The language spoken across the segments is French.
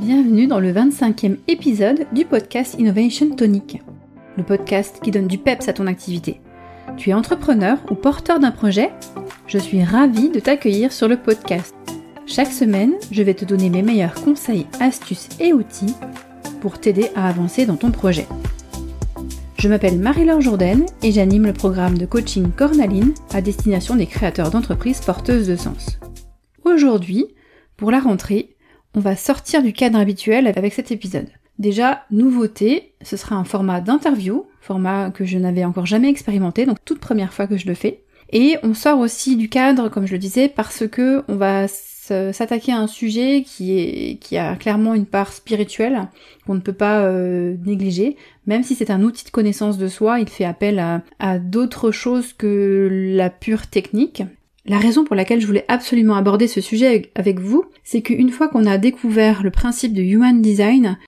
Bienvenue dans le 25e épisode du podcast Innovation Tonic, le podcast qui donne du peps à ton activité. Tu es entrepreneur ou porteur d'un projet? Je suis ravie de t'accueillir sur le podcast. Chaque semaine, je vais te donner mes meilleurs conseils, astuces et outils pour t'aider à avancer dans ton projet. Je m'appelle Marie-Laure Jourdain et j'anime le programme de coaching Cornaline à destination des créateurs d'entreprises porteuses de sens. Aujourd'hui, pour la rentrée, on va sortir du cadre habituel avec cet épisode. Déjà, nouveauté, ce sera un format d'interview, format que je n'avais encore jamais expérimenté, donc toute première fois que je le fais. Et on sort aussi du cadre, comme je le disais, parce que on va s'attaquer à un sujet qui est qui a clairement une part spirituelle qu'on ne peut pas euh, négliger. Même si c'est un outil de connaissance de soi, il fait appel à, à d'autres choses que la pure technique. La raison pour laquelle je voulais absolument aborder ce sujet avec vous, c'est qu'une fois qu'on a découvert le principe de Human Design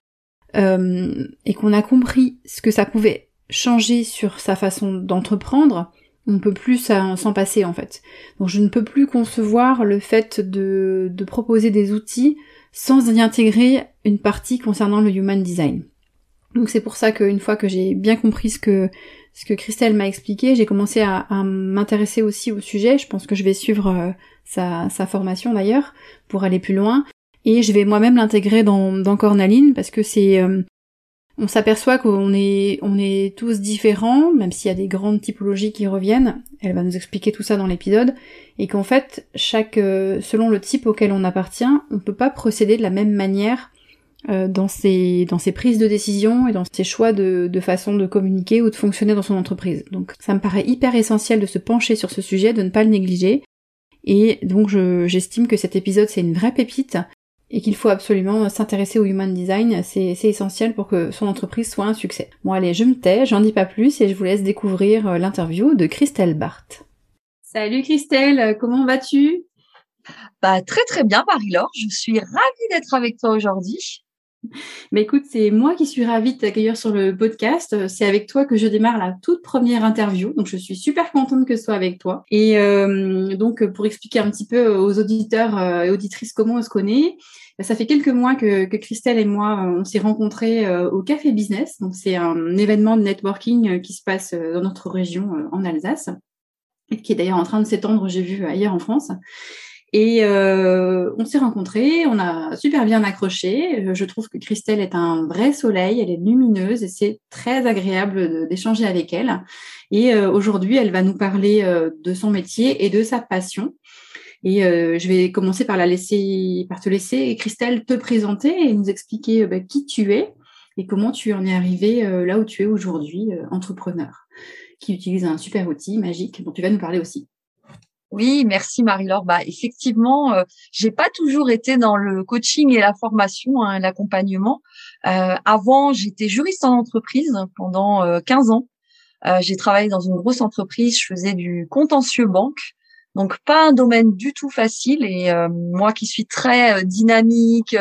euh, et qu'on a compris ce que ça pouvait changer sur sa façon d'entreprendre, on ne peut plus s'en passer en fait. Donc je ne peux plus concevoir le fait de, de proposer des outils sans y intégrer une partie concernant le Human Design. Donc c'est pour ça qu'une fois que j'ai bien compris ce que ce que Christelle m'a expliqué, j'ai commencé à, m'intéresser aussi au sujet. Je pense que je vais suivre euh, sa, formation d'ailleurs pour aller plus loin. Et je vais moi-même l'intégrer dans, Cornaline parce que c'est... Euh, on s'aperçoit qu'on est, on est tous différents, même s'il y a des grandes typologies qui reviennent. Elle va nous expliquer tout ça dans l'épisode. Et qu'en fait, chaque, euh, selon le type auquel on appartient, on ne peut pas procéder de la même manière dans ses dans ses prises de décision et dans ses choix de, de façon de communiquer ou de fonctionner dans son entreprise. Donc ça me paraît hyper essentiel de se pencher sur ce sujet, de ne pas le négliger. Et donc j'estime que cet épisode c'est une vraie pépite et qu'il faut absolument s'intéresser au human design, c'est essentiel pour que son entreprise soit un succès. Bon allez, je me tais, j'en dis pas plus et je vous laisse découvrir euh, l'interview de Christelle Barthes. Salut Christelle, comment vas-tu? Bah très très bien Marie-Laure, je suis ravie d'être avec toi aujourd'hui. Mais écoute, c'est moi qui suis ravie de t'accueillir sur le podcast. C'est avec toi que je démarre la toute première interview. Donc, je suis super contente que ce soit avec toi. Et euh, donc, pour expliquer un petit peu aux auditeurs euh, et auditrices comment on se connaît, bah, ça fait quelques mois que, que Christelle et moi, euh, on s'est rencontrés au Café Business. Donc, c'est un événement de networking qui se passe dans notre région en Alsace et qui est d'ailleurs en train de s'étendre, j'ai vu, ailleurs en France. Et euh, on s'est rencontrés, on a super bien accroché. Euh, je trouve que Christelle est un vrai soleil, elle est lumineuse et c'est très agréable d'échanger avec elle. Et euh, aujourd'hui, elle va nous parler de son métier et de sa passion. Et je vais commencer par la laisser, par te laisser Christelle te présenter et nous expliquer bah, qui tu es et comment tu en es arrivé là où tu es aujourd'hui, entrepreneur, qui utilise un super outil magique dont tu vas nous parler aussi. Oui, merci Marie-Laure. Bah effectivement, euh, j'ai pas toujours été dans le coaching et la formation, hein, l'accompagnement. Euh, avant, j'étais juriste en entreprise pendant 15 euh, ans. Euh, j'ai travaillé dans une grosse entreprise, je faisais du contentieux banque. Donc pas un domaine du tout facile et moi qui suis très dynamique,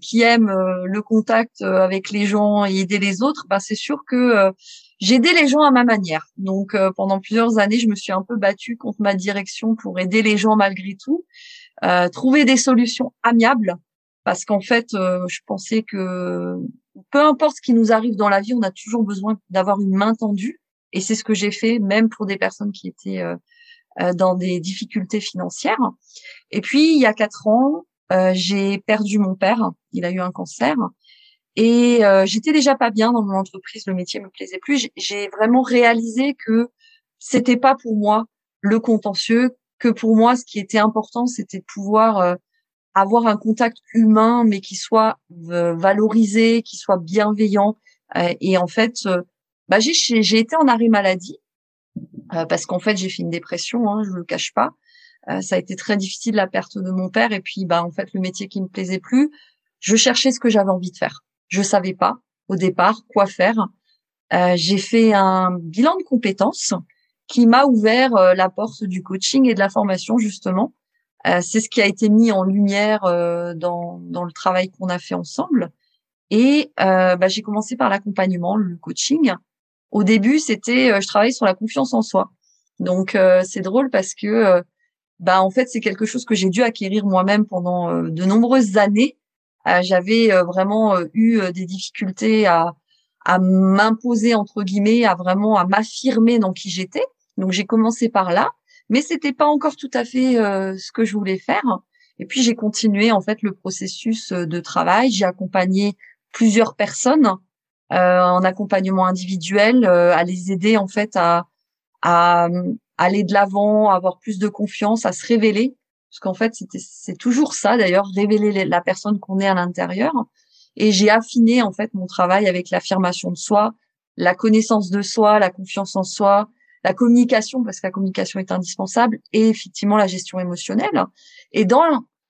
qui aime le contact avec les gens et aider les autres, bah c'est sûr que J'aidais les gens à ma manière. Donc euh, pendant plusieurs années, je me suis un peu battue contre ma direction pour aider les gens malgré tout, euh, trouver des solutions amiables parce qu'en fait, euh, je pensais que peu importe ce qui nous arrive dans la vie, on a toujours besoin d'avoir une main tendue et c'est ce que j'ai fait même pour des personnes qui étaient dans des difficultés financières. Et puis il y a quatre ans, j'ai perdu mon père. Il a eu un cancer. Et euh, j'étais déjà pas bien dans mon entreprise, le métier me plaisait plus. J'ai vraiment réalisé que c'était pas pour moi le contentieux, que pour moi ce qui était important c'était de pouvoir euh, avoir un contact humain, mais qui soit euh, valorisé, qui soit bienveillant. et en fait, bah, j'ai été en arrêt maladie parce qu'en fait j'ai fait une dépression, hein, je le cache pas. ça a été très difficile la perte de mon père et puis bah en fait le métier qui me plaisait plus, je cherchais ce que j'avais envie de faire. Je savais pas au départ quoi faire. Euh, j'ai fait un bilan de compétences qui m'a ouvert euh, la porte du coaching et de la formation justement. Euh, c'est ce qui a été mis en lumière dans, dans le travail qu'on a fait ensemble. Et bah, j'ai commencé par l'accompagnement, le coaching. Au début, c'était je travaillais sur la confiance en soi. Donc c'est drôle parce que bah en fait c'est quelque chose que j'ai dû acquérir moi-même pendant de nombreuses années j'avais vraiment eu des difficultés à, à m'imposer entre guillemets, à vraiment à m'affirmer dans qui j'étais. Donc j'ai commencé par là, mais c'était pas encore tout à fait ce que je voulais faire. Et puis j'ai continué en fait le processus de travail. J'ai accompagné plusieurs personnes euh, en accompagnement individuel, euh, à les aider en fait à, à, aller de l'avant, avoir plus de confiance, à se révéler. Parce qu'en fait, c'est toujours ça d'ailleurs, révéler la personne qu'on est à l'intérieur. Et j'ai affiné en fait mon travail avec l'affirmation de soi, la connaissance de soi, la confiance en soi, la communication parce que la communication est indispensable et effectivement la gestion émotionnelle. Et dans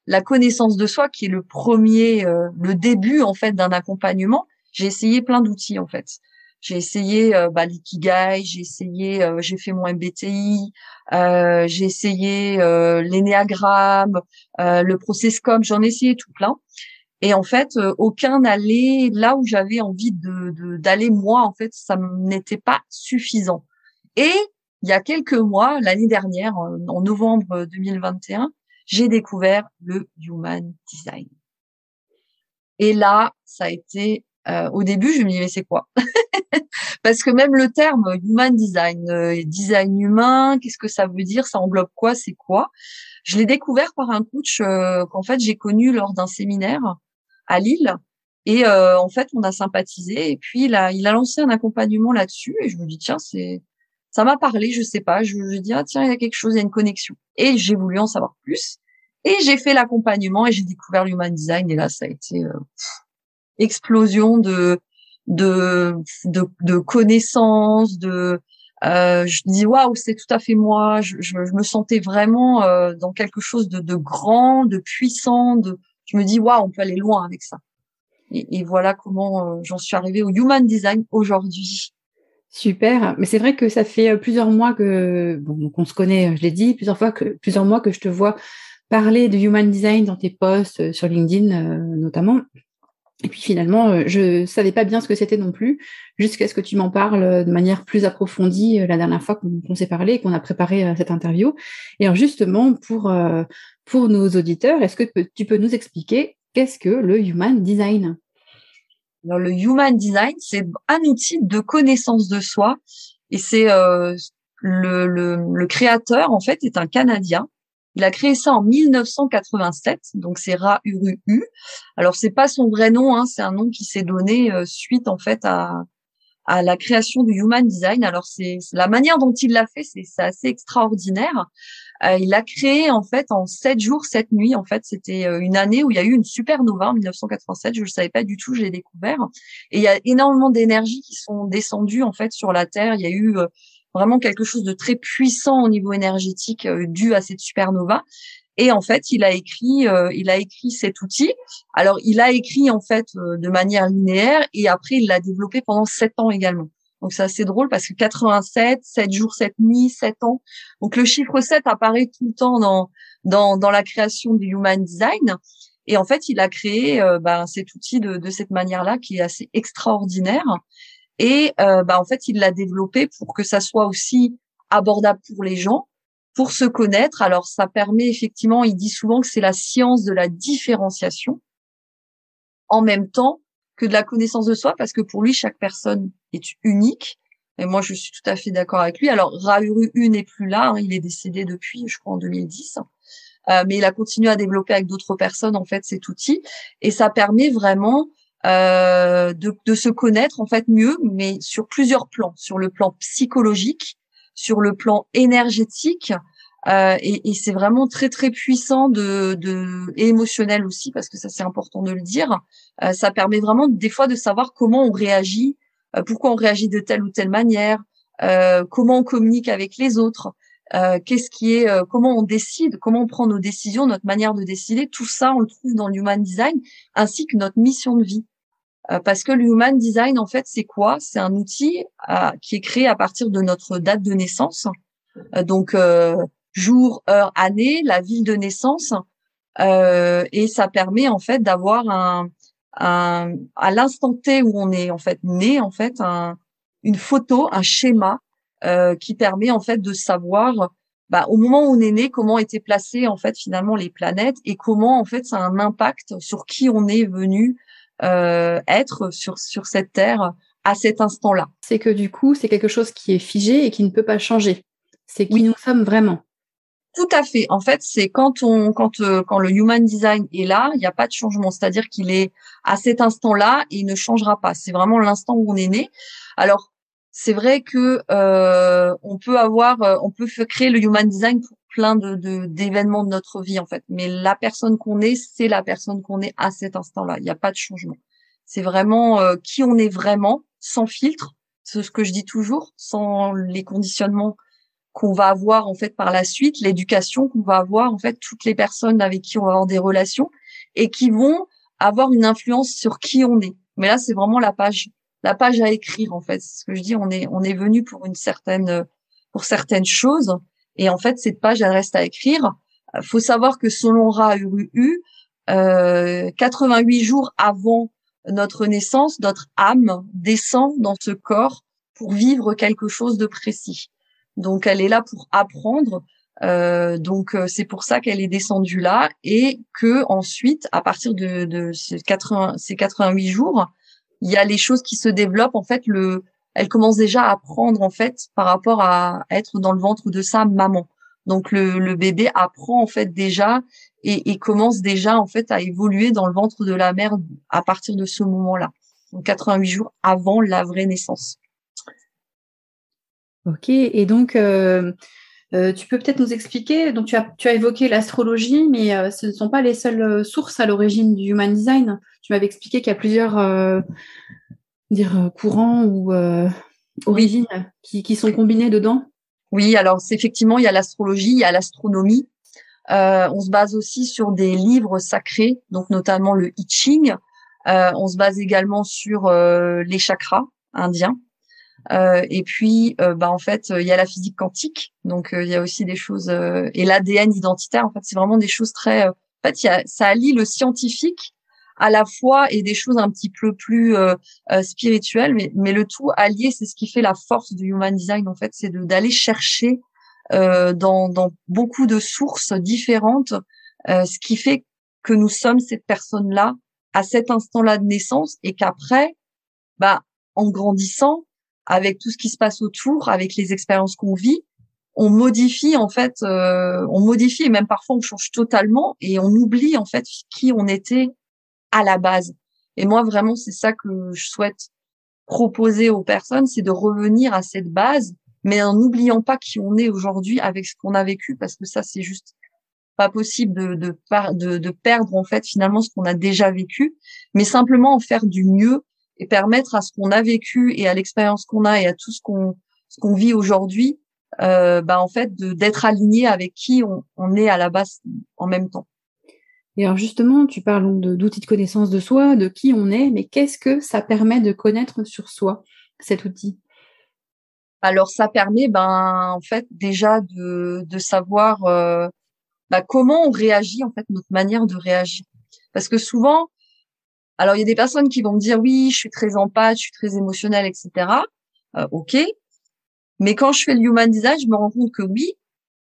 la connaissance de soi qui est le premier, euh, le début en fait d'un accompagnement, j'ai essayé plein d'outils en fait. J'ai essayé euh, bah, l'ikigai, j'ai essayé, euh, j'ai fait mon MBTI, euh, j'ai essayé euh, l'énéagramme, euh, le processcom, j'en ai essayé tout plein. Et en fait, aucun n'allait là où j'avais envie de d'aller moi. En fait, ça n'était pas suffisant. Et il y a quelques mois, l'année dernière, en novembre 2021, j'ai découvert le Human Design. Et là, ça a été euh, au début, je me disais mais c'est quoi? Parce que même le terme human design, euh, design humain, qu'est-ce que ça veut dire? Ça englobe quoi? C'est quoi? Je l'ai découvert par un coach euh, qu'en fait j'ai connu lors d'un séminaire à Lille. Et en fait, on a sympathisé. Et puis il a, il a lancé un accompagnement là-dessus. Et je me dis tiens, c'est ça m'a parlé, je sais pas. Je me dis ah tiens, il y a quelque chose, il y a une connexion. Et j'ai voulu en savoir plus. Et j'ai fait l'accompagnement et j'ai découvert l'human design. Et là, ça a été explosion de de de, de connaissances, de euh, je dis waouh, c'est tout à fait moi. Je, je, me sentais vraiment euh, dans quelque chose de, de grand, de puissant. De, je me dis waouh, on peut aller loin avec ça. Et, et voilà comment euh, j'en suis arrivée au Human Design aujourd'hui. Super, mais c'est vrai que ça fait euh, plusieurs mois que bon, qu'on se connaît. Je l'ai dit plusieurs fois que plusieurs mois que je te vois parler de Human Design dans tes posts euh, sur LinkedIn notamment. Et puis finalement, euh, je savais pas bien ce que c'était non plus, jusqu'à ce que tu m'en parles euh, de manière plus approfondie euh, la dernière fois qu'on s'est parlé et qu'on a préparé cette interview. Et alors justement, pour, pour nos auditeurs, est-ce que tu peux nous expliquer qu'est-ce que le Human Design? Alors, Le Human Design, c'est un outil de connaissance de soi. Et c'est le, le, le créateur, en fait, est un Canadien il a créé ça en 1987, donc c'est Ra Uru U. Alors c'est pas son vrai nom, hein, c'est un nom qui s'est donné euh, suite en fait à, à la création du Human Design. Alors c'est la manière dont il l'a fait, c'est assez extraordinaire. Euh, il a créé en fait en sept jours, sept nuits. En fait, c'était euh, une année où il y a eu une supernova en 1987. Je ne savais pas du tout, j'ai découvert. Et il y a énormément d'énergie qui sont descendues en fait sur la Terre. Il y a eu vraiment quelque chose de très puissant au niveau énergétique euh, dû à cette supernova. Et en fait, il a écrit, euh, il a écrit cet outil. Alors, il a écrit en fait euh, de manière linéaire et après il l'a développé pendant sept ans également. Donc c'est assez drôle parce que 87, 7 jours, 7 nuits, 7 ans. Donc le chiffre 7 apparaît tout le temps dans dans, dans la création du Human Design. Et en fait, il a créé ben, cet outil de, de cette manière-là qui est assez extraordinaire. Et euh, bah, en fait, il l'a développé pour que ça soit aussi abordable pour les gens, pour se connaître. Alors, ça permet effectivement, il dit souvent que c'est la science de la différenciation, en même temps que de la connaissance de soi, parce que pour lui, chaque personne est unique. Et moi, je suis tout à fait d'accord avec lui. Alors, Rahuru U n'est plus là, hein, il est décédé depuis, je crois, en 2010. Euh, mais il a continué à développer avec d'autres personnes, en fait, cet outil. Et ça permet vraiment euh, de, de, se connaître en fait mieux, mais sur plusieurs plans, sur le plan psychologique, sur le plan énergétique, euh, et, et c'est vraiment très très puissant de, de et émotionnel aussi parce que ça c'est important de le dire. Euh, ça permet vraiment des fois de savoir comment on réagit, euh, pourquoi on réagit de telle ou telle manière, euh, comment on communique avec les autres. qu'est-ce qui est, comment on décide, comment on prend nos décisions, notre manière de décider, tout ça on le trouve dans l'human design, ainsi que notre mission de vie. Euh, parce que le human design, en fait, c'est quoi? C'est un outil euh, qui est créé à partir de notre date de naissance, euh, donc jour, heure, année, la ville de naissance, et ça permet en fait d'avoir un, un, à l'instant T où on est en fait né, en fait, un, une photo, un schéma qui permet en fait de savoir bah, au moment où on est né, comment étaient placées en fait finalement les planètes et comment en fait ça a un impact sur qui on est venu euh, être sur sur cette terre à cet instant-là. C'est que du coup, c'est quelque chose qui est figé et qui ne peut pas changer. C'est qui nous sommes vraiment. Tout à fait. En fait, c'est quand on quand euh, quand le human design est là, il n'y a pas de changement. C'est-à-dire qu'il est à cet instant-là et il ne changera pas. C'est vraiment l'instant où on est né. Alors, c'est vrai que euh, on peut avoir, euh, on peut créer le human design pour plein de d'événements de, notre vie en fait. Mais la personne qu'on est, c'est la personne qu'on est à cet instant-là. Il n'y a pas de changement. C'est vraiment euh, qui on est vraiment, sans filtre. C'est ce que je dis toujours, sans les conditionnements qu'on va avoir en fait par la suite, l'éducation qu'on va avoir en fait toutes les personnes avec qui on va avoir des relations et qui vont avoir une influence sur qui on est. Mais là, c'est vraiment la page, la page à écrire en fait. C'est ce que je dis. On est, on est venu pour une certaine, pour certaines choses et en fait cette page elle reste à écrire. Faut savoir que selon Ra Uru, euh, 88 jours avant notre naissance, notre âme descend dans ce corps pour vivre quelque chose de précis. Donc elle est là pour apprendre. Euh, donc euh, c'est pour ça qu'elle est descendue là et que ensuite, à partir de, de ces, 80, ces 88 jours, il y a les choses qui se développent. En fait, le, elle commence déjà à apprendre en fait par rapport à être dans le ventre de sa maman. Donc le, le bébé apprend en fait déjà et, et, commence déjà en fait à évoluer dans le ventre de la mère à partir de ce moment-là. Donc 88 jours avant la vraie naissance. Ok, et donc euh, euh, tu peux peut-être nous expliquer, donc tu as, tu as évoqué l'astrologie, mais euh, ce ne sont pas les seules sources à l'origine du Human Design. Tu m'avais expliqué qu'il y a plusieurs dire, courants ou origines qui, qui, sont combinés dedans. Oui, alors c'est effectivement, il y a l'astrologie, il y a l'astronomie. on se base aussi sur des livres sacrés, donc notamment le I Ching. on se base également sur les chakras indiens. Euh, et puis, euh, bah en fait, il y a la physique quantique, donc euh, il y a aussi des choses et l'ADN identitaire. En fait, c'est vraiment des choses très. en fait, y a, ça allie le scientifique à la fois et des choses un petit peu plus spirituelles, mais, mais le tout allié, c'est ce qui fait la force du human design. En fait, c'est d'aller chercher dans, dans beaucoup de sources différentes, ce qui fait que nous sommes cette personne-là à cet instant-là de naissance et qu'après, bah, en grandissant, avec tout ce qui se passe autour, avec les expériences qu'on vit, on modifie en fait, euh, on modifie et même parfois on change totalement et on oublie en fait qui on était à la base. Et moi vraiment c'est ça que je souhaite proposer aux personnes, c'est de revenir à cette base, mais en n'oubliant pas qui on est aujourd'hui avec ce qu'on a vécu, parce que ça c'est juste pas possible de, de, de, de perdre en fait finalement ce qu'on a déjà vécu, mais simplement en faire du mieux et permettre à ce qu'on a vécu et à l'expérience qu'on a et à tout ce qu'on ce qu'on vit aujourd'hui, euh, bah en fait d'être aligné avec qui on, on, est à la base en même temps. Et alors justement, tu parles d'outils de, connaissance de soi, de qui on est, mais qu'est-ce que ça permet de connaître sur soi cet outil? Alors ça permet, ben en fait déjà de, de savoir euh, bah, comment on réagit en fait notre manière de réagir, parce que souvent alors, il y a des personnes qui vont me dire oui, je suis très empathique, je suis très émotionnelle, etc. Euh, ok. Mais quand je fais le human design, je me rends compte que oui,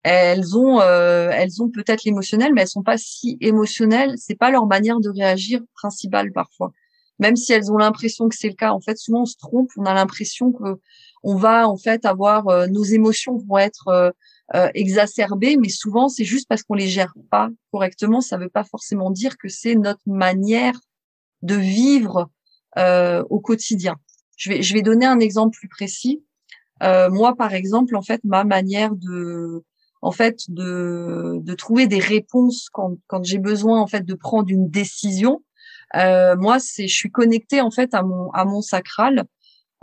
elles ont, euh, elles ont peut-être l'émotionnel, mais elles sont pas si émotionnelles. C'est pas leur manière de réagir principale parfois. Même si elles ont l'impression que c'est le cas, en fait, souvent on se trompe. On a l'impression que on va en fait avoir euh, nos émotions vont être euh, exacerbées, mais souvent c'est juste parce qu'on les gère pas correctement. Ça veut pas forcément dire que c'est notre manière de vivre euh, au quotidien. Je vais, je vais donner un exemple plus précis. Euh, moi, par exemple, en fait, ma manière de, en fait, de, de trouver des réponses quand, quand j'ai besoin, en fait, de prendre une décision. Euh, moi, c'est, je suis connectée en fait à mon à mon sacral.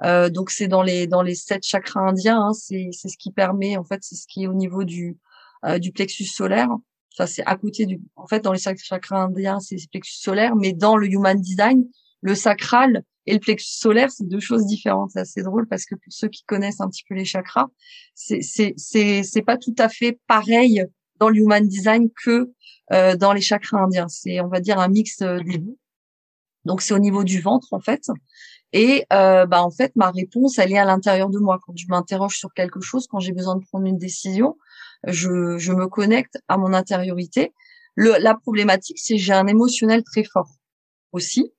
Euh, donc c'est dans les dans les sept chakras indiens. Hein, c'est c'est ce qui permet, en fait, c'est ce qui est au niveau du euh, du plexus solaire. Ça, c'est à côté du, en fait, dans les chakras indiens, c'est le plexus solaire, mais dans le human design, le sacral et le plexus solaire, c'est deux choses différentes. C'est assez drôle parce que pour ceux qui connaissent un petit peu les chakras, c'est, c'est, c'est, pas tout à fait pareil dans le human design que euh, dans les chakras indiens. C'est, on va dire, un mix euh, des deux. Donc, c'est au niveau du ventre, en fait. Et euh, bah en fait, ma réponse, elle est à l'intérieur de moi. Quand je m'interroge sur quelque chose, quand j'ai besoin de prendre une décision, je, je me connecte à mon intériorité. Le, la problématique, c'est j'ai un émotionnel très fort aussi,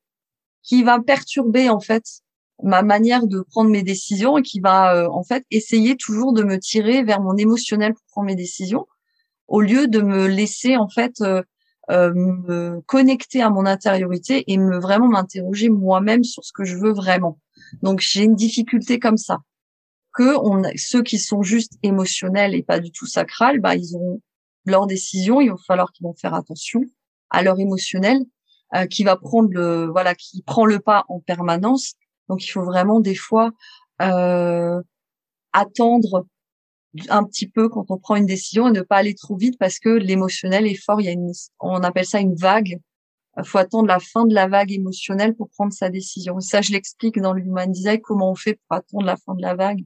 qui va perturber en fait ma manière de prendre mes décisions et qui va euh, en fait essayer toujours de me tirer vers mon émotionnel pour prendre mes décisions au lieu de me laisser en fait euh, euh, me connecter à mon intériorité et me vraiment m'interroger moi-même sur ce que je veux vraiment. Donc j'ai une difficulté comme ça que on ceux qui sont juste émotionnels et pas du tout sacral, bah ils ont leur décision, il va falloir qu'ils vont faire attention à leur émotionnel euh, qui va prendre le voilà qui prend le pas en permanence. Donc il faut vraiment des fois euh, attendre un petit peu quand on prend une décision et ne pas aller trop vite parce que l'émotionnel est fort. Il y a une, on appelle ça une vague. Faut attendre la fin de la vague émotionnelle pour prendre sa décision. ça, je l'explique dans le Human Design, comment on fait pour attendre la fin de la vague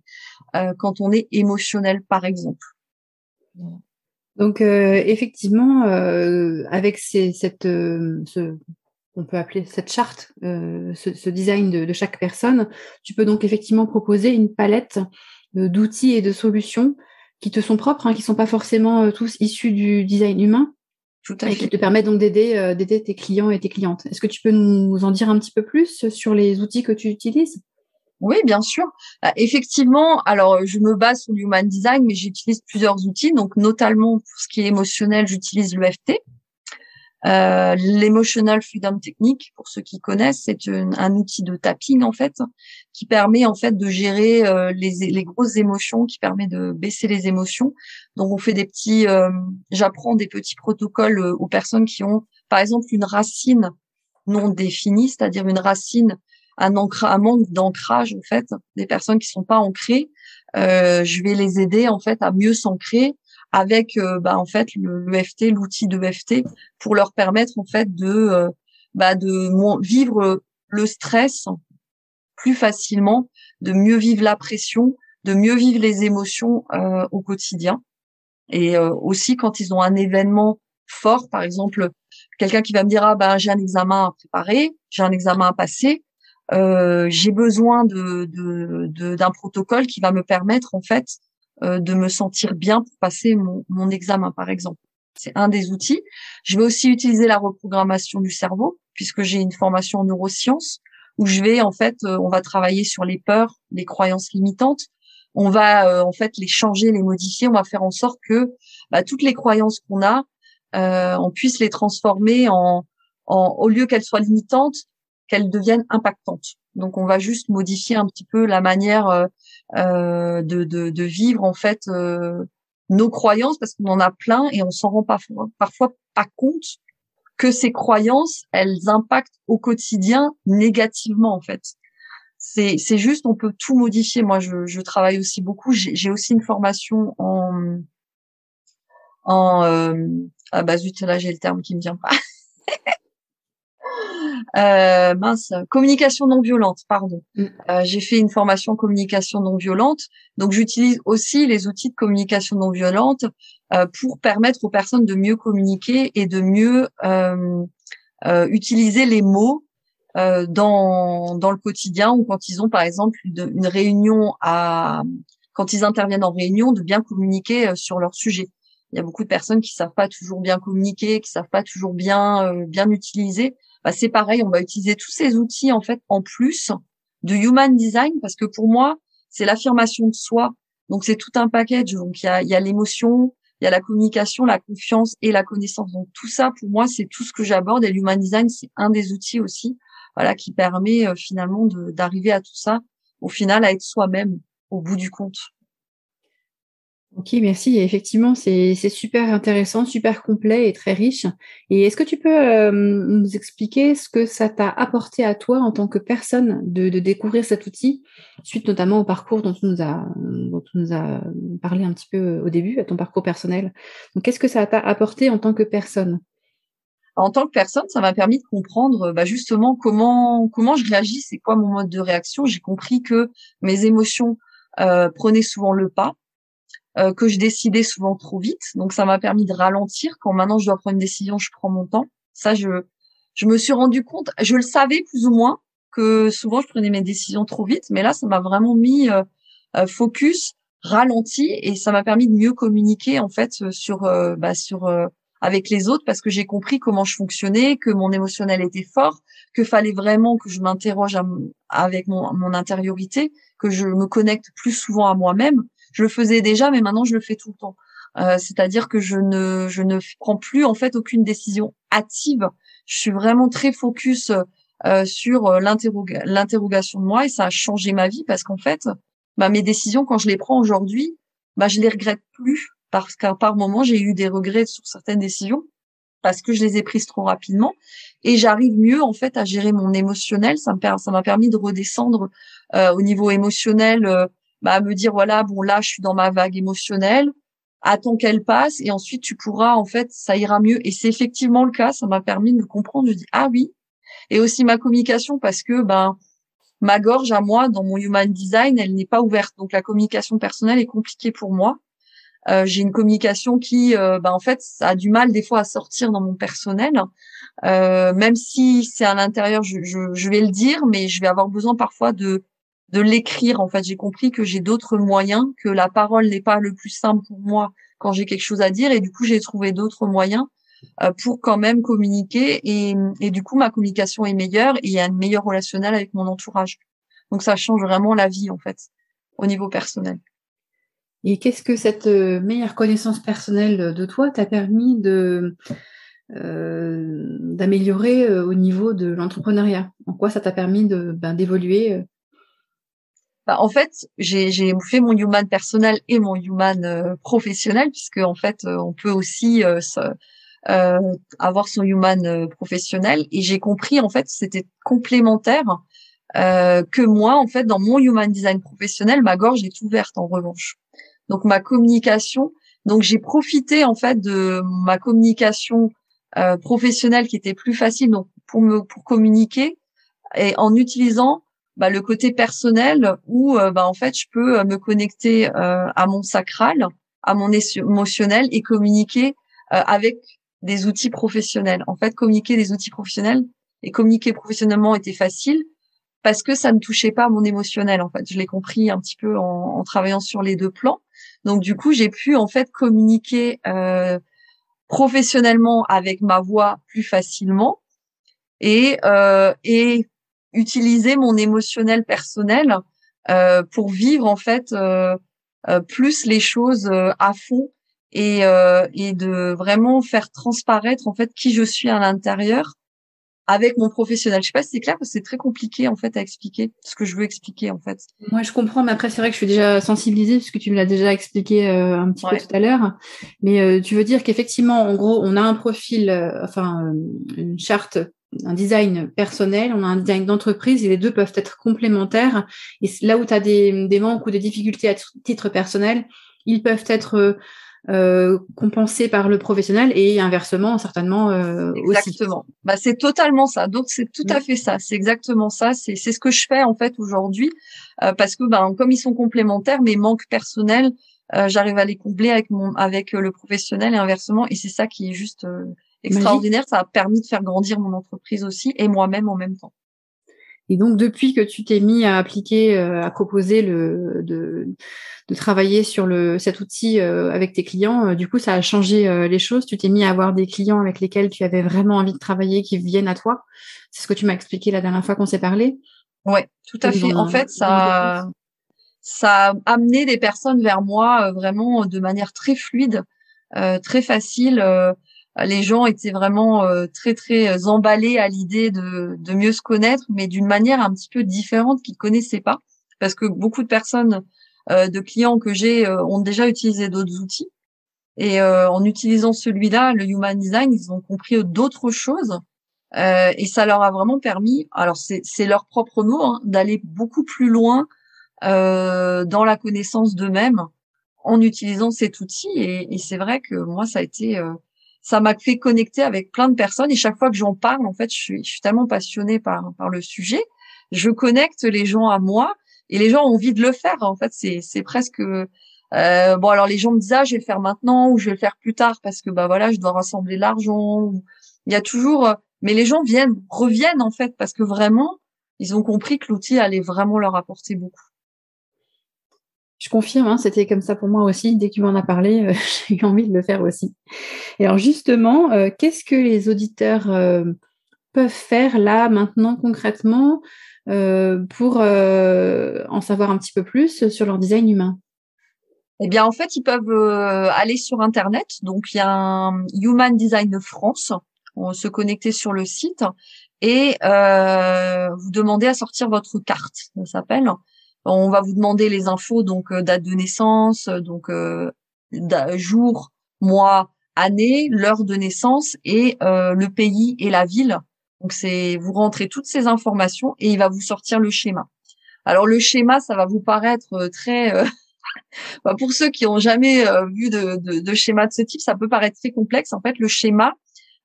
euh, quand on est émotionnel, par exemple. Donc, euh, effectivement, euh, avec cette, ce, on peut appeler cette charte, ce, design de, chaque personne, tu peux donc effectivement proposer une palette d'outils et de solutions qui te sont propres, hein, qui sont pas forcément tous issus du design humain, Tout à et qui te permettent donc d'aider euh, d'aider tes clients et tes clientes. Est-ce que tu peux nous en dire un petit peu plus sur les outils que tu utilises? Oui, bien sûr. Bah, effectivement, alors je me base sur l'human design, mais j'utilise plusieurs outils. Donc, notamment pour ce qui est émotionnel, j'utilise l'EFT. Euh, L'Emotional Freedom Technique, pour ceux qui connaissent, c'est un outil de tapping en fait, qui permet en fait de gérer euh, les, les, grosses émotions, qui permet de baisser les émotions. Donc on fait des petits, euh, j'apprends des petits protocoles euh, aux personnes qui ont, par exemple, une racine non définie, c'est-à-dire une racine, un, un manque d'ancrage en fait, des personnes qui sont pas ancrées. Euh, je vais les aider en fait à mieux s'ancrer avec euh, bah, en fait l'EFT, l'outil de EFT, pour leur permettre en fait de euh, bah, de vivre le stress plus facilement, de mieux vivre la pression, de mieux vivre les émotions euh, au quotidien. Et aussi quand ils ont un événement fort, par exemple, quelqu'un qui va me dire ah ben j'ai un examen à préparer, j'ai un examen à passer, euh, j'ai besoin de, de, de, d'un protocole qui va me permettre en fait euh, de me sentir bien pour passer mon, mon examen, par exemple. C'est un des outils. Je vais aussi utiliser la reprogrammation du cerveau, puisque j'ai une formation en neurosciences, où je vais, en fait, euh, on va travailler sur les peurs, les croyances limitantes. On va, euh, en fait, les changer, les modifier. On va faire en sorte que bah, toutes les croyances qu'on a, on puisse les transformer en, en au lieu qu'elles soient limitantes, qu'elles deviennent impactantes. Donc, on va juste modifier un petit peu la manière euh, de, de, de, vivre en fait euh, nos croyances parce qu'on en a plein et on s'en rend pas, parfois pas compte que ces croyances elles impactent au quotidien négativement en fait. C'est c'est juste on peut tout modifier. Moi je, je travaille aussi beaucoup. J'ai aussi une formation en en euh, ah bah zut là j'ai le terme qui me vient pas. Euh, mince, communication non violente, pardon. Mm. Euh, j'ai fait une formation communication non violente, donc j'utilise aussi les outils de communication non violente euh, pour permettre aux personnes de mieux communiquer et de mieux euh, euh, utiliser les mots euh, dans dans le quotidien ou quand ils ont par exemple une, une, réunion à quand ils interviennent en réunion de bien communiquer sur leur sujet. Il y a beaucoup de personnes qui savent pas toujours bien communiquer, qui savent pas toujours bien bien utiliser bah, c'est pareil, on va utiliser tous ces outils en fait en plus de human design parce que pour moi, c'est l'affirmation de soi. Donc c'est tout un package. Donc il y a, l'émotion, il y a la communication, la confiance et la connaissance. Donc tout ça, pour moi, c'est tout ce que j'aborde. Et l'human design, c'est un des outils aussi, voilà, qui permet euh, finalement d'arriver à tout ça, au final, à être soi-même au bout du compte. Ok, merci. effectivement, c'est super intéressant, super complet et très riche. Et est-ce que tu peux euh, nous expliquer ce que ça t'a apporté à toi en tant que personne de, de, découvrir cet outil, suite notamment au parcours dont tu nous as, parlé un petit peu au début, à ton parcours personnel? Donc, qu'est-ce que ça t'a apporté en tant que personne? En tant que personne, ça m'a permis de comprendre bah, justement comment comment je réagis, c'est quoi mon mode de réaction. J'ai compris que mes émotions euh, prenaient souvent le pas, euh, que je décidais souvent trop vite. Donc ça m'a permis de ralentir. Quand maintenant je dois prendre une décision, je prends mon temps. Ça, je je me suis rendu compte. Je le savais plus ou moins que souvent je prenais mes décisions trop vite, mais là ça m'a vraiment mis euh, euh, focus ralenti et ça m'a permis de mieux communiquer en fait sur bah, sur avec les autres parce que j'ai compris comment je fonctionnais, que mon émotionnel était fort, que fallait vraiment que je m'interroge avec mon, mon intériorité, que je me connecte plus souvent à moi-même. Je le faisais déjà, mais maintenant je le fais tout le temps. Euh, c'est-à-dire que je ne je ne prends plus en fait aucune décision hâtive. Je suis vraiment très focus euh, sur euh, l'interrogation de moi et ça a changé ma vie parce qu'en fait, bah, mes décisions quand je les prends aujourd'hui, bah je les regrette plus parce qu'à par moment j'ai eu des regrets sur certaines décisions parce que je les ai prises trop rapidement et j'arrive mieux en fait à gérer mon émotionnel ça m'a permis de redescendre euh, au niveau émotionnel euh, bah, me dire voilà bon là je suis dans ma vague émotionnelle. Attends qu'elle passe et ensuite tu pourras en fait ça ira mieux. Et c'est effectivement le cas. Ça m'a permis de me comprendre. Je dis ah oui. Et aussi ma communication parce que ben ma gorge à moi dans mon human design elle n'est pas ouverte. Donc la communication personnelle est compliquée pour moi. Euh, j'ai une communication qui, euh, bah, en fait, ça a du mal des fois à sortir dans mon personnel. Euh, même si c'est à l'intérieur, je, je, je, vais le dire, mais je vais avoir besoin parfois de de l'écrire. En fait, j'ai compris que j'ai d'autres moyens, que la parole n'est pas le plus simple pour moi quand j'ai quelque chose à dire, et du coup, j'ai trouvé d'autres moyens euh, pour quand même communiquer. Et, et du coup, ma communication est meilleure et il y a un meilleur relationnel avec mon entourage. Donc, ça change vraiment la vie en fait au niveau personnel. Et qu'est-ce que cette euh, meilleure connaissance personnelle de toi t'a permis de euh, d'améliorer euh, au niveau de l'entrepreneuriat? En quoi ça t'a permis de ben, d'évoluer bah, en fait, j'ai fait mon human personnel et mon human professionnel, puisque en fait, on peut aussi avoir son human professionnel. Et j'ai compris en fait, c'était complémentaire que moi, en fait, dans mon human design professionnel, ma gorge est ouverte en revanche donc ma communication. Donc j'ai profité en fait de ma communication euh, professionnelle qui était plus facile donc pour me pour communiquer et en utilisant bah, le côté personnel où euh, bah, en fait je peux euh, me connecter à mon sacral, à mon émotionnel et communiquer avec des outils professionnels. En fait, communiquer des outils professionnels et communiquer professionnellement était facile parce que ça ne touchait pas mon émotionnel. En fait, je l'ai compris un petit peu en, en travaillant sur les deux plans. Donc du coup, j'ai pu en fait communiquer euh, professionnellement avec ma voix plus facilement et euh, et utiliser mon émotionnel personnel euh, pour vivre en fait euh, euh plus les choses euh, à fond et et de vraiment faire transparaître en fait qui je suis à l'intérieur avec mon professionnel. Je sais pas si c'est clair parce que c'est très compliqué en fait à expliquer ce que je veux expliquer en fait. Moi je comprends, mais après c'est vrai que je suis déjà sensibilisée puisque tu me l'as déjà expliqué euh, un petit peu tout à l'heure. Mais euh, tu veux dire qu'effectivement, en gros, on a un profil, euh, enfin une charte, un design personnel, on a un design d'entreprise et les deux peuvent être complémentaires. Et là où tu as des, des manques ou des difficultés à titre personnel, ils peuvent être euh, compensé par le professionnel et inversement certainement euh, exactement. Bah c'est totalement ça. Donc c'est tout à fait ça. C'est exactement ça. C'est c'est ce que je fais en fait aujourd'hui euh, parce que ben comme ils sont complémentaires mes manques personnels euh, j'arrive à les combler avec mon avec le professionnel et inversement. Et c'est ça qui est juste extraordinaire ça a permis de faire grandir mon entreprise aussi et moi-même en même temps et donc, depuis que tu t'es mis à appliquer, à proposer le, de, de travailler sur le, cet outil euh, avec tes clients, euh, du coup, ça a changé euh, les choses? Tu t'es mis à avoir des clients avec lesquels tu avais vraiment envie de travailler, qui viennent à toi? C'est ce que tu m'as expliqué la dernière fois qu'on s'est parlé. Ouais, tout à fait. En fait, ça, ça a amené des personnes vers moi vraiment de manière très fluide, très facile. Les gens étaient vraiment très très emballés à l'idée de, de mieux se connaître, mais d'une manière un petit peu différente qu'ils connaissaient pas, parce que beaucoup de personnes euh, de clients que j'ai euh, ont déjà utilisé d'autres outils. Et euh, en utilisant celui-là, le Human Design, ils ont compris d'autres choses. et ça leur a vraiment permis, alors c'est leur propre mot, hein, d'aller beaucoup plus loin dans la connaissance d'eux-mêmes en utilisant cet outil. Et, et c'est vrai que moi, ça a été, ça m'a fait connecter avec plein de personnes. Et chaque fois que j'en parle, en fait, je suis, je suis tellement passionnée par, par le sujet. Je connecte les gens à moi et les gens ont envie de le faire. En fait, c'est c'est presque euh, bon. Alors les gens me disent ah, je vais le faire maintenant ou je vais le faire plus tard parce que bah voilà, je dois rassembler l'argent. Il y a toujours, mais les gens viennent, reviennent en fait parce que vraiment, ils ont compris que l'outil allait vraiment leur apporter beaucoup. Je confirme, hein, c'était comme ça pour moi aussi. Dès que tu m'en as parlé, euh, j'ai eu envie de le faire aussi. Et alors justement, euh, qu'est-ce que les auditeurs euh, peuvent faire là, maintenant, concrètement, pour en savoir un petit peu plus sur leur design humain? Eh bien, en fait, ils peuvent aller sur Internet. Donc, il y a un Human Design France. On se connecter sur le site et vous demander à sortir votre carte. Ça s'appelle. On va vous demander les infos, donc euh, date de naissance, euh, donc euh, jour, mois, année, l'heure de naissance et le pays et la ville. Donc c'est vous rentrez toutes ces informations et il va vous sortir le schéma. Alors le schéma, ça va vous paraître très bah, pour ceux qui ont jamais vu de, de, de, schéma de ce type, ça peut paraître très complexe. En fait, le schéma,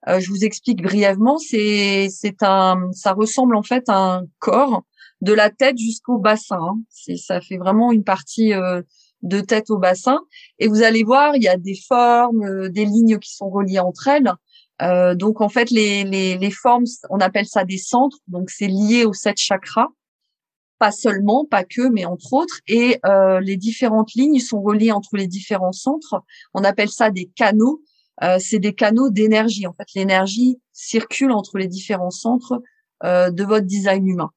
je vous explique brièvement, c'est c'est un ça ressemble en fait à un corps de la tête jusqu'au bassin. Hein. Ça fait vraiment une partie euh, de tête au bassin. Et vous allez voir, il y a des formes, euh, des lignes qui sont reliées entre elles. Euh, donc en fait, les, les, les, formes, on appelle ça des centres. Donc c'est lié aux sept chakras, pas seulement, pas que, mais entre autres. Et les différentes lignes sont reliées entre les différents centres. On appelle ça des canaux. c'est des canaux d'énergie. En fait, l'énergie circule entre les différents centres de votre design humain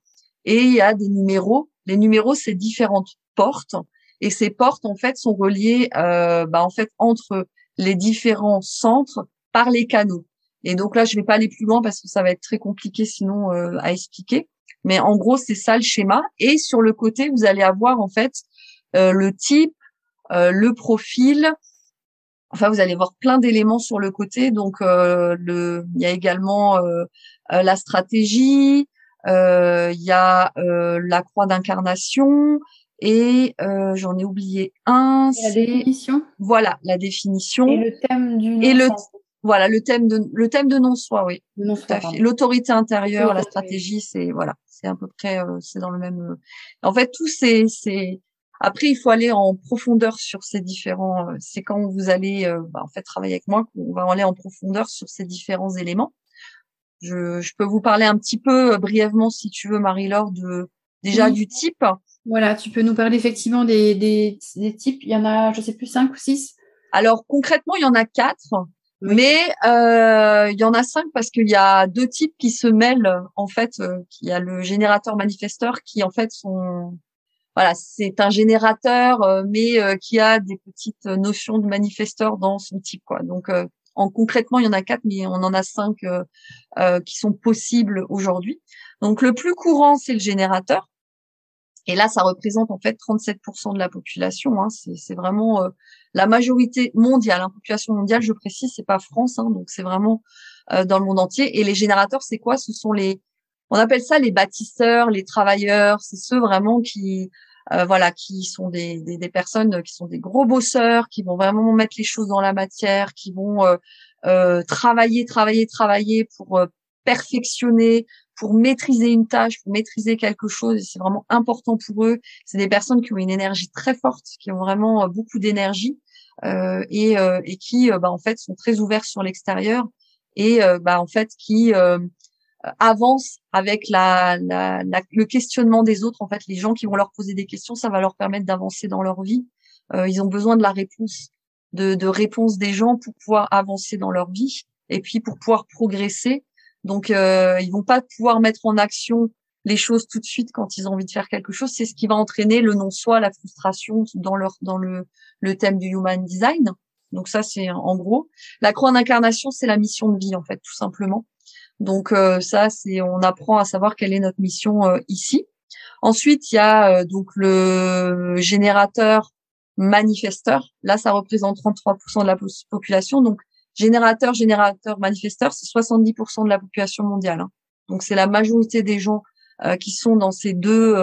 et il y a des numéros. Les numéros, c'est différentes portes et ces portes en fait sont reliées euh, bah, en fait entre les différents centres par les canaux. Et donc là, je vais pas aller plus loin parce que ça va être très compliqué sinon euh, à expliquer. Mais en gros, c'est ça le schéma. Et sur le côté, vous allez avoir en fait euh, le type, euh, le profil. Enfin, vous allez voir plein d'éléments sur le côté. Donc, euh, le, il y a également la stratégie, euh, il y a euh, la croix d'incarnation et euh, j'en ai oublié un. La définition? Voilà, la définition. Et le thème du et le voilà le thème de le thème de non soi, oui. Non L'autorité intérieure, la stratégie, c'est voilà, c'est à peu près c'est dans le même. En fait, tout c'est c'est après, il faut aller en profondeur sur ces différents. C'est quand vous allez bah, en fait travailler avec moi qu'on va aller en profondeur sur ces différents éléments. Je, je, peux vous parler un petit peu euh, brièvement, si tu veux, Marie-Laure, de déjà du type. Voilà, tu peux nous parler effectivement des, des, des, types. Il y en a, je sais plus, cinq ou six. Alors concrètement, il y en a quatre, mais euh, il y en a cinq parce qu'il y a deux types qui se mêlent. En fait, euh, il y a le générateur manifesteur qui en fait sont voilà, c'est un générateur, euh, mais euh, qui a des petites notions de manifesteur dans son type, quoi. Donc, en concrètement, il y en a quatre, mais on en a cinq euh, euh, qui sont possibles aujourd'hui. Donc le plus courant, c'est le générateur. Et là, ça représente en fait 37% de la population. Hein. C'est vraiment euh, la majorité mondiale. Hein. Population mondiale, je précise, c'est pas France, hein, donc c'est vraiment dans le monde entier. Et les générateurs, c'est quoi? Ce sont les, on appelle ça les bâtisseurs, les travailleurs. C'est ceux vraiment qui euh, voilà, qui sont des, des, des, personnes qui sont des gros bosseurs, qui vont vraiment mettre les choses dans la matière, qui vont euh, euh, travailler, travailler, travailler pour perfectionner, pour maîtriser une tâche, pour maîtriser quelque chose. C'est vraiment important pour eux. C'est des personnes qui ont une énergie très forte, qui ont vraiment beaucoup d'énergie euh, et, euh, et, qui, bah, en fait, sont très ouverts sur l'extérieur et bah, en fait qui euh, avance avec la, la, le questionnement des autres. En fait, les gens qui vont leur poser des questions, ça va leur permettre d'avancer dans leur vie. Euh, ils ont besoin de la réponse, de, de réponse des gens pour pouvoir avancer dans leur vie et puis pour pouvoir progresser. Donc, euh, ils vont pas pouvoir mettre en action les choses tout de suite quand ils ont envie de faire quelque chose. C'est ce qui va entraîner le non-soi, la frustration dans leur dans le, le thème du human design. Donc ça, c'est en gros. La croix d'incarnation, c'est la mission de vie, en fait, tout simplement. Donc euh, ça, c'est on apprend à savoir quelle est notre mission euh, ici. Ensuite, il y a euh, donc le générateur manifesteur. Là, ça représente 33% de la population. Donc générateur, générateur, manifesteur, c'est 70% de la population mondiale. Hein. Donc c'est la majorité des gens qui sont dans ces deux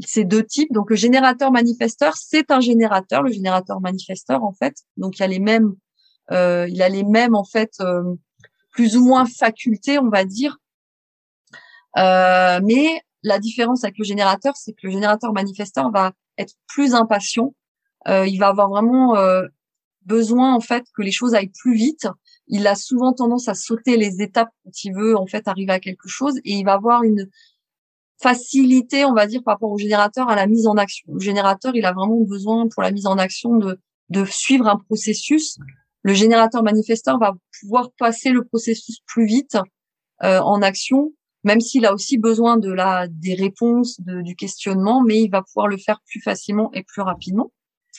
ces deux types. Donc le générateur manifesteur, c'est un générateur, le générateur manifesteur en fait. Donc il y a les mêmes, euh, il a les mêmes en fait plus ou moins faculté, on va dire. Euh, mais la différence avec le générateur, c'est que le générateur manifesteur va être plus impatient. Euh, il va avoir vraiment euh, besoin en fait que les choses aillent plus vite. Il a souvent tendance à sauter les étapes quand il veut en fait arriver à quelque chose et il va avoir une faciliter, on va dire, par rapport au générateur à la mise en action. Le générateur, il a vraiment besoin pour la mise en action de, de suivre un processus. Le générateur manifesteur va pouvoir passer le processus plus vite euh, en action, même s'il a aussi besoin de la des réponses, de, du questionnement, mais il va pouvoir le faire plus facilement et plus rapidement.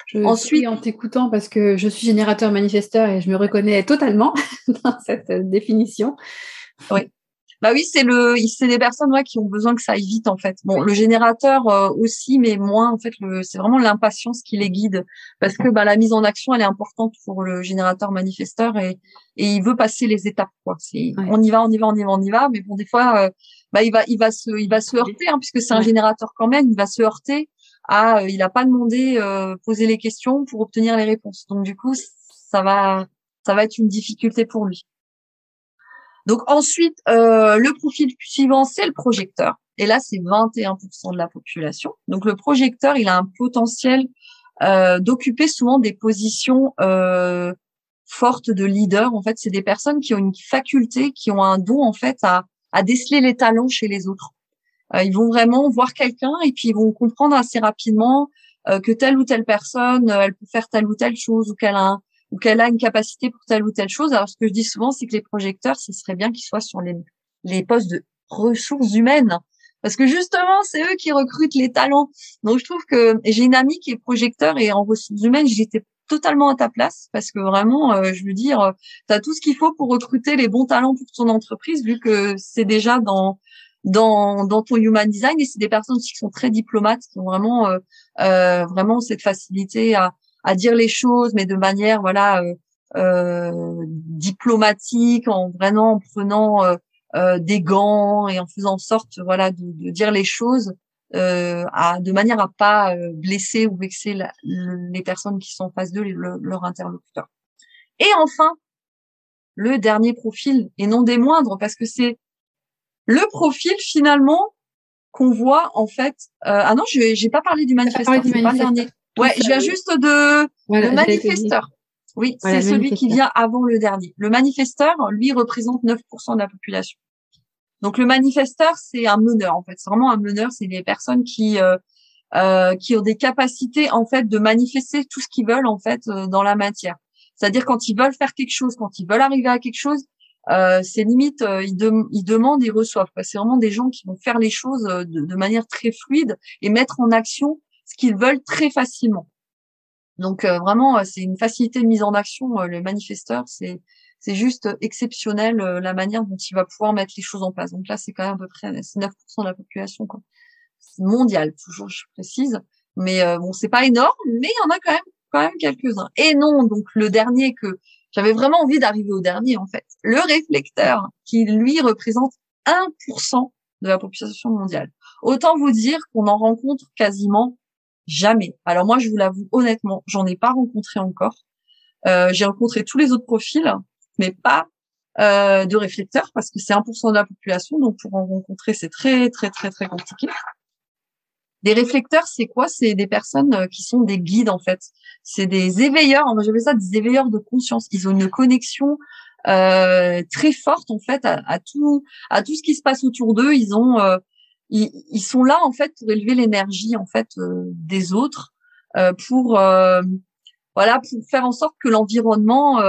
Je Ensuite, suis en t'écoutant parce que je suis générateur manifesteur et je me reconnais totalement dans cette définition. Oui. Bah oui, c'est le, c'est des personnes ouais, qui ont besoin que ça aille vite en fait. Bon, le générateur euh, aussi, mais moins en fait. Le, c'est vraiment l'impatience qui les guide parce que bah la mise en action, elle est importante pour le générateur manifesteur et et il veut passer les étapes quoi. C'est, on y va, on y va, on y va, on y va. Mais bon, des fois, euh, bah il va, il va se, il va se heurter hein, puisque c'est un générateur quand même. Il va se heurter à, euh, il a pas demandé, poser les questions pour obtenir les réponses. Donc du coup, ça va, ça va être une difficulté pour lui. Donc ensuite, euh, le profil suivant, c'est le projecteur. Et là, c'est 21% de la population. Donc le projecteur, il a un potentiel euh, d'occuper souvent des positions euh, fortes de leader. En fait, c'est des personnes qui ont une faculté, qui ont un don en fait à, à déceler les talents chez les autres. Euh, ils vont vraiment voir quelqu'un et puis ils vont comprendre assez rapidement euh, que telle ou telle personne, euh, elle peut faire telle ou telle chose ou qu'elle a un, ou qu'elle a une capacité pour telle ou telle chose. Alors, ce que je dis souvent, c'est que les projecteurs, ce serait bien qu'ils soient sur les, les postes de ressources humaines. Parce que justement, c'est eux qui recrutent les talents. Donc, je trouve que j'ai une amie qui est projecteur et en ressources humaines, j'étais totalement à ta place parce que vraiment, euh, je veux dire, euh, tu as tout ce qu'il faut pour recruter les bons talents pour ton entreprise vu que c'est déjà dans dans, dans ton human design et c'est des personnes qui sont très diplomates, qui ont vraiment euh, euh vraiment cette facilité à, à dire les choses, mais de manière voilà euh, euh, diplomatique, en vraiment en prenant euh, des gants et en faisant sorte voilà de, de dire les choses à, de manière à pas blesser ou vexer les personnes qui sont en face d'eux, leur interlocuteur. Et enfin, le dernier profil, et non des moindres, parce que c'est le profil finalement qu'on voit en fait. Euh, ah non, je j'ai pas parlé du manifesteur, pas le dernier. Ouais, je viens juste de le manifesteur. Oui, c'est celui qui vient avant le dernier. Le manifesteur, lui, représente 9% de la population. Donc le manifesteur, c'est un meneur en fait. C'est vraiment un meneur. C'est des personnes qui euh, euh, qui ont des capacités en fait de manifester tout ce qu'ils veulent en fait euh, dans la matière. C'est-à-dire quand ils veulent faire quelque chose, quand ils veulent arriver à quelque chose, euh, c'est limite euh, ils, ils, demandent, ils reçoivent. C'est vraiment des gens qui vont faire les choses de, de manière très fluide et mettre en action ce qu'ils veulent très facilement. Donc euh, vraiment, euh, c'est une facilité de mise en action. Euh, le manifesteur, c'est c'est juste exceptionnel la manière dont il va pouvoir mettre les choses en place. Donc là, c'est quand même à peu près 9% de la population, quoi. C'est mondial, toujours, je précise. Mais bon, c'est pas énorme, mais il y en a quand même quand même quelques-uns. Et non, donc le dernier que j'avais vraiment envie d'arriver au dernier, en fait. Le réflecteur, qui lui représente 1% de la population mondiale. Autant vous dire qu'on en rencontre quasiment Jamais. Alors moi, je vous l'avoue honnêtement, j'en ai pas rencontré encore. Euh, j'ai rencontré tous les autres profils, mais pas euh, de réflecteurs parce que c'est 1% de la population, donc pour en rencontrer, c'est très très très très compliqué. Des réflecteurs, c'est quoi? C'est des personnes euh, qui sont des guides en fait. C'est des éveilleurs. Moi, j'appelle ça des éveilleurs de conscience. Ils ont une connexion euh, très forte en fait à, à, tout à tout ce qui se passe autour d'eux. Ils ont euh, ils, sont là en fait pour élever l'énergie en fait euh, des autres, euh, pour euh, voilà pour faire en sorte que l'environnement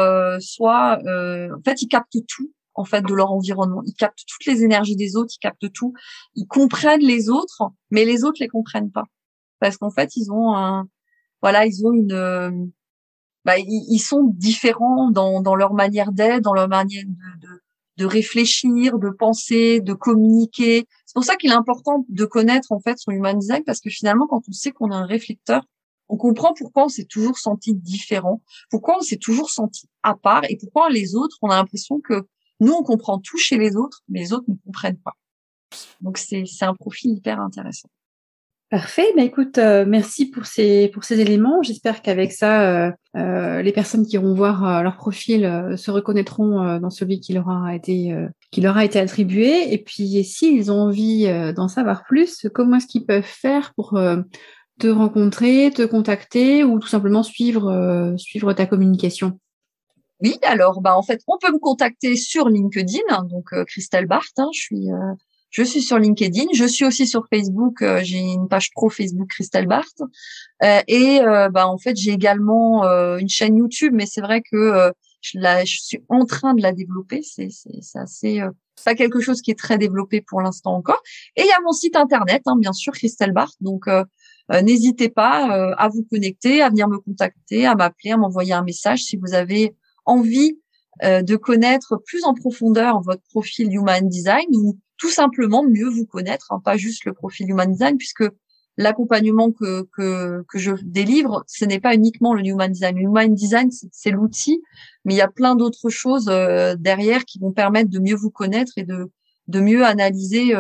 soit en fait ils captent tout en fait de leur environnement, ils captent toutes les énergies des autres, ils captent tout, ils comprennent les autres, mais les autres les comprennent pas. Parce qu'en fait ils ont un voilà ils ont une bah, ils, sont différents dans, dans leur manière d'être, dans leur manière de, de, de réfléchir, de penser, de communiquer. C'est pour ça qu'il est important de connaître en fait son human design parce que finalement, quand on sait qu'on a un réflecteur, on comprend pourquoi on s'est toujours senti différent, pourquoi on s'est toujours senti à part et pourquoi les autres, on a l'impression que nous, on comprend tout chez les autres, mais les autres ne comprennent pas. Donc c'est un profil hyper intéressant. Parfait. Ben écoute, euh, merci pour ces pour ces éléments. J'espère qu'avec ça, euh, euh, les personnes qui iront voir leur profil se reconnaîtront dans celui qui leur a été qui leur a été attribué. Et puis, s'ils ont envie d'en savoir plus, comment est-ce qu'ils peuvent faire pour te rencontrer, te contacter ou tout simplement suivre suivre ta communication? Oui, alors bah en fait, on peut me contacter sur LinkedIn, donc Christelle Barthes. Hein, je suis Je suis sur LinkedIn. Je suis aussi sur Facebook. j'ai une page pro Facebook Christelle Barthes. et bah, en fait, j'ai également une chaîne YouTube, mais c'est vrai que je, la, je suis en train de la développer. C'est assez pas quelque chose qui est très développé pour l'instant encore. Et il y a mon site internet, hein, bien sûr, Christelle Barthes. Donc euh, n'hésitez pas euh, à vous connecter, à venir me contacter, à m'appeler, à m'envoyer un message si vous avez envie euh, de connaître plus en profondeur votre profil Human Design ou tout simplement mieux vous connaître, hein, pas juste le profil Human Design, puisque l'accompagnement que, que, que je délivre, ce n'est pas uniquement le Human Design. Le Human Design, c'est l'outil, mais il y a plein d'autres choses derrière qui vont permettre de mieux vous connaître et de, de mieux analyser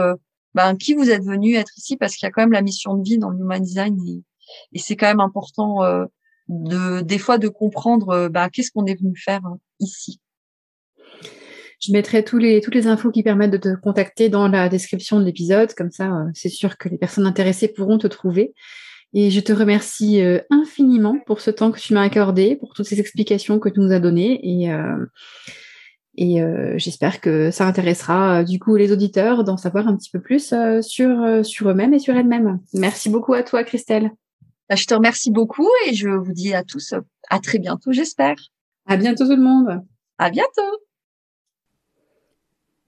ben, qui vous êtes venu être ici parce qu'il y a quand même la mission de vie dans le human design et, c'est quand même important euh, de des fois de comprendre euh, ben, qu'est-ce qu'on est venu faire hein, ici. Je mettrai tous les, toutes les infos qui permettent de te contacter dans la description de l'épisode. Comme ça, euh, c'est sûr que les personnes intéressées pourront te trouver. Et je te remercie infiniment pour ce temps que tu m'as accordé, pour toutes ces explications que tu nous as données. Et, et euh, j'espère que ça intéressera euh, du coup les auditeurs d'en savoir un petit peu plus euh, sur, sur eux-mêmes et sur elles-mêmes. Merci beaucoup à toi, Christelle. Bah, je te remercie beaucoup et je vous dis à tous à très bientôt, j'espère. À bientôt tout le monde. À bientôt.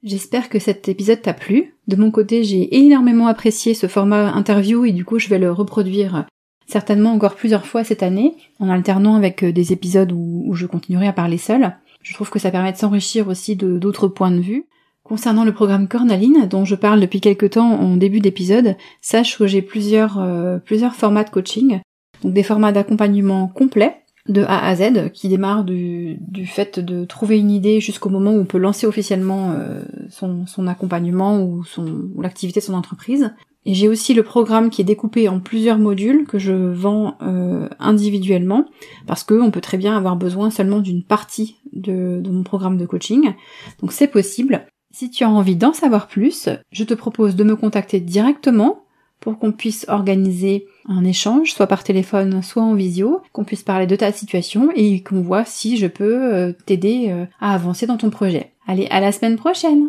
J'espère que cet épisode t'a plu. De mon côté, j'ai énormément apprécié ce format interview et du coup, je vais le reproduire certainement encore plusieurs fois cette année, en alternant avec des épisodes où, je continuerai à parler seule. Je trouve que ça permet de s'enrichir aussi de d'autres points de vue. Concernant le programme Cornaline, dont je parle depuis quelques temps en début d'épisode, sache que j'ai plusieurs, euh, formats de coaching. Donc des formats d'accompagnement complet, de A à Z, qui démarrent du, du fait de trouver une idée jusqu'au moment où on peut lancer officiellement euh, son, son, accompagnement ou, ou l'activité de son entreprise. Et j'ai aussi le programme qui est découpé en plusieurs modules que je vends euh, individuellement parce qu'on peut très bien avoir besoin seulement d'une partie de, mon programme de coaching. Donc c'est possible. Si tu as envie d'en savoir plus, je te propose de me contacter directement pour qu'on puisse organiser un échange, soit par téléphone, soit en visio, qu'on puisse parler de ta situation et qu'on voit si je peux euh, t'aider euh, à avancer dans ton projet. Allez, à la semaine prochaine